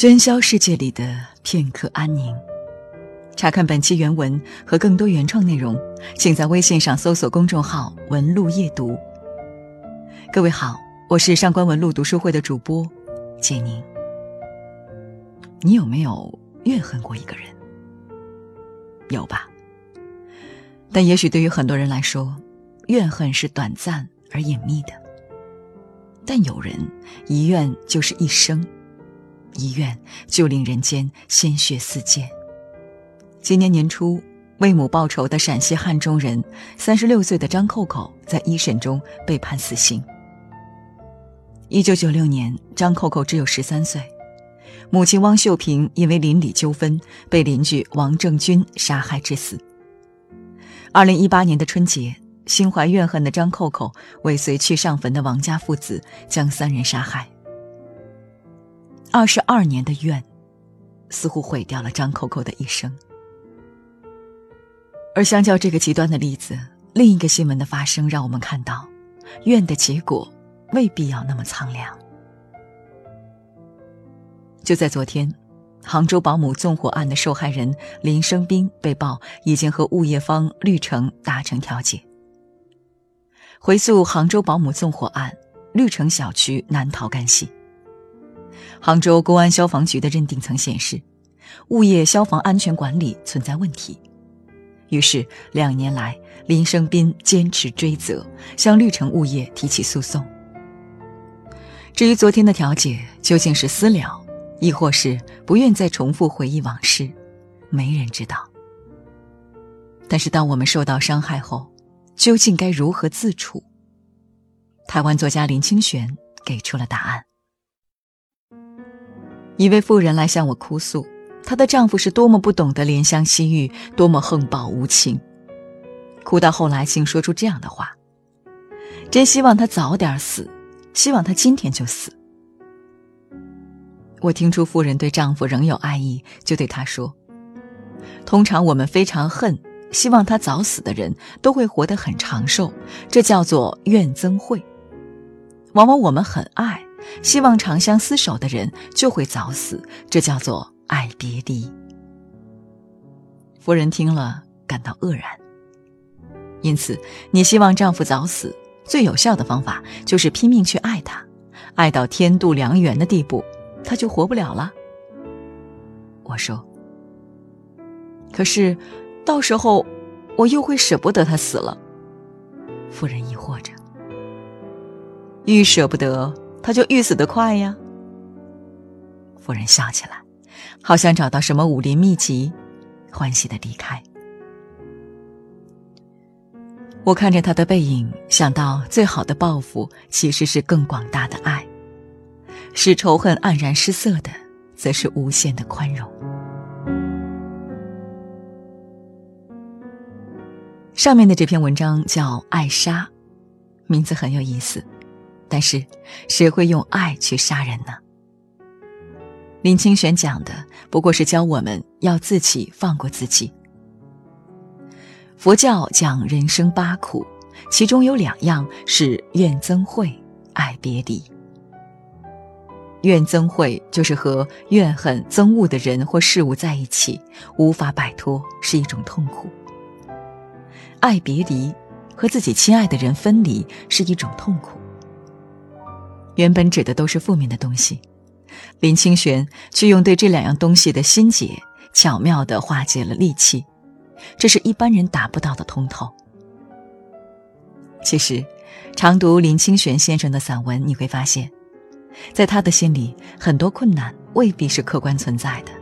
喧嚣世界里的片刻安宁。查看本期原文和更多原创内容，请在微信上搜索公众号“文路夜读”。各位好，我是上官文路读书会的主播简宁。你有没有怨恨过一个人？有吧？但也许对于很多人来说，怨恨是短暂而隐秘的。但有人一怨就是一生。一怨就令人间鲜血四溅。今年年初，为母报仇的陕西汉中人，三十六岁的张扣扣在一审中被判死刑。一九九六年，张扣扣只有十三岁，母亲汪秀萍因为邻里纠纷被邻居王正军杀害致死。二零一八年的春节，心怀怨恨的张扣扣尾随去上坟的王家父子，将三人杀害。二十二年的怨，似乎毁掉了张扣扣的一生。而相较这个极端的例子，另一个新闻的发生让我们看到，怨的结果未必要那么苍凉。就在昨天，杭州保姆纵火案的受害人林生斌被曝已经和物业方绿城达成调解。回溯杭州保姆纵火案，绿城小区难逃干系。杭州公安消防局的认定曾显示，物业消防安全管理存在问题。于是，两年来，林生斌坚持追责，向绿城物业提起诉讼。至于昨天的调解究竟是私了，亦或是不愿再重复回忆往事，没人知道。但是，当我们受到伤害后，究竟该如何自处？台湾作家林清玄给出了答案。一位妇人来向我哭诉，她的丈夫是多么不懂得怜香惜玉，多么横暴无情。哭到后来，竟说出这样的话：“真希望他早点死，希望他今天就死。”我听出妇人对丈夫仍有爱意，就对她说：“通常我们非常恨，希望他早死的人，都会活得很长寿，这叫做怨憎会。往往我们很爱。”希望长相厮守的人就会早死，这叫做爱别离。夫人听了感到愕然。因此，你希望丈夫早死，最有效的方法就是拼命去爱他，爱到天妒良缘的地步，他就活不了了。我说。可是，到时候我又会舍不得他死了。夫人疑惑着。愈舍不得。他就愈死得快呀。夫人笑起来，好像找到什么武林秘籍，欢喜的离开。我看着他的背影，想到最好的报复其实是更广大的爱，使仇恨黯然失色的，则是无限的宽容。上面的这篇文章叫《爱莎》，名字很有意思。但是，谁会用爱去杀人呢？林清玄讲的不过是教我们要自己放过自己。佛教讲人生八苦，其中有两样是怨憎会、爱别离。怨憎会就是和怨恨、憎恶的人或事物在一起，无法摆脱，是一种痛苦；爱别离，和自己亲爱的人分离，是一种痛苦。原本指的都是负面的东西，林清玄却用对这两样东西的心结，巧妙地化解了戾气，这是一般人达不到的通透。其实，常读林清玄先生的散文，你会发现，在他的心里，很多困难未必是客观存在的。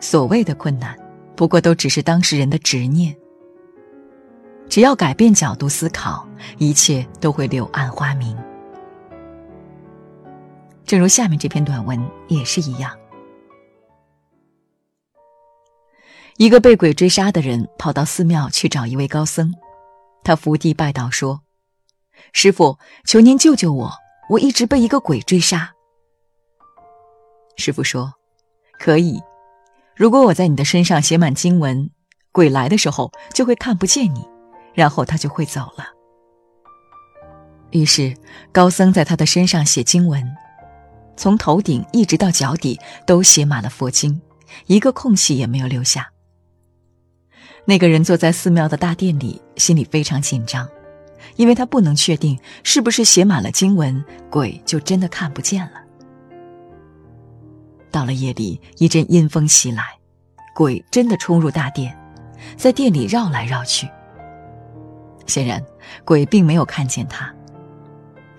所谓的困难，不过都只是当事人的执念。只要改变角度思考，一切都会柳暗花明。正如下面这篇短文也是一样，一个被鬼追杀的人跑到寺庙去找一位高僧，他伏地拜倒说：“师傅，求您救救我，我一直被一个鬼追杀。”师傅说：“可以，如果我在你的身上写满经文，鬼来的时候就会看不见你，然后他就会走了。”于是高僧在他的身上写经文。从头顶一直到脚底都写满了佛经，一个空隙也没有留下。那个人坐在寺庙的大殿里，心里非常紧张，因为他不能确定是不是写满了经文，鬼就真的看不见了。到了夜里，一阵阴风袭来，鬼真的冲入大殿，在殿里绕来绕去。显然，鬼并没有看见他。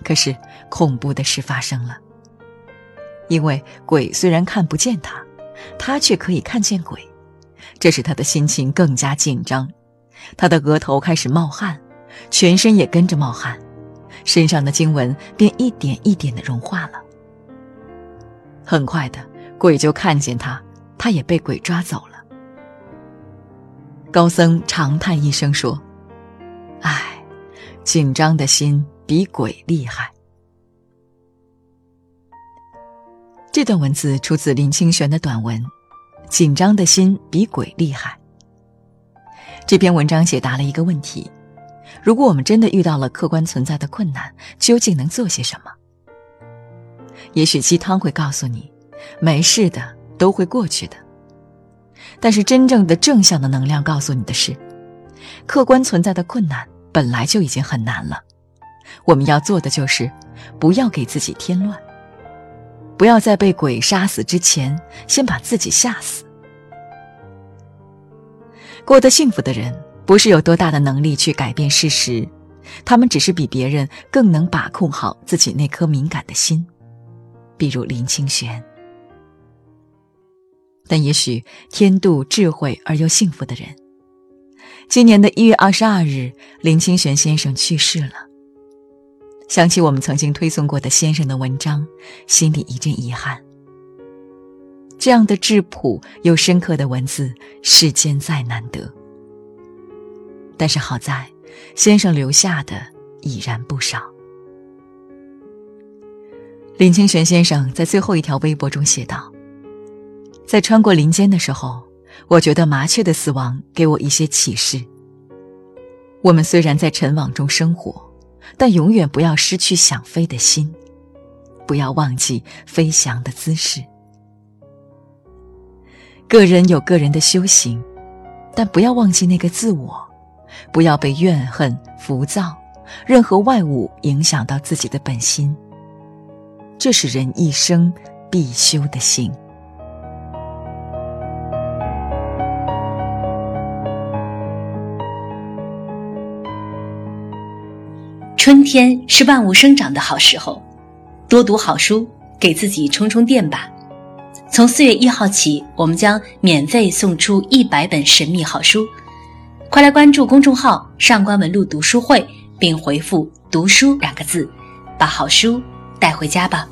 可是，恐怖的事发生了。因为鬼虽然看不见他，他却可以看见鬼，这使他的心情更加紧张。他的额头开始冒汗，全身也跟着冒汗，身上的经文便一点一点的融化了。很快的，鬼就看见他，他也被鬼抓走了。高僧长叹一声说：“唉，紧张的心比鬼厉害。”这段文字出自林清玄的短文《紧张的心比鬼厉害》。这篇文章解答了一个问题：如果我们真的遇到了客观存在的困难，究竟能做些什么？也许鸡汤会告诉你，没事的，都会过去的。但是真正的正向的能量告诉你的是，客观存在的困难本来就已经很难了，我们要做的就是不要给自己添乱。不要在被鬼杀死之前，先把自己吓死。过得幸福的人，不是有多大的能力去改变事实，他们只是比别人更能把控好自己那颗敏感的心，比如林清玄。但也许天妒智慧而又幸福的人，今年的一月二十二日，林清玄先生去世了。想起我们曾经推送过的先生的文章，心里一阵遗憾。这样的质朴又深刻的文字，世间再难得。但是好在，先生留下的已然不少。林清玄先生在最后一条微博中写道：“在穿过林间的时候，我觉得麻雀的死亡给我一些启示。我们虽然在尘网中生活。”但永远不要失去想飞的心，不要忘记飞翔的姿势。个人有个人的修行，但不要忘记那个自我，不要被怨恨、浮躁、任何外物影响到自己的本心。这是人一生必修的行。春天是万物生长的好时候，多读好书，给自己充充电吧。从四月一号起，我们将免费送出一百本神秘好书，快来关注公众号“上官文露读书会”，并回复“读书”两个字，把好书带回家吧。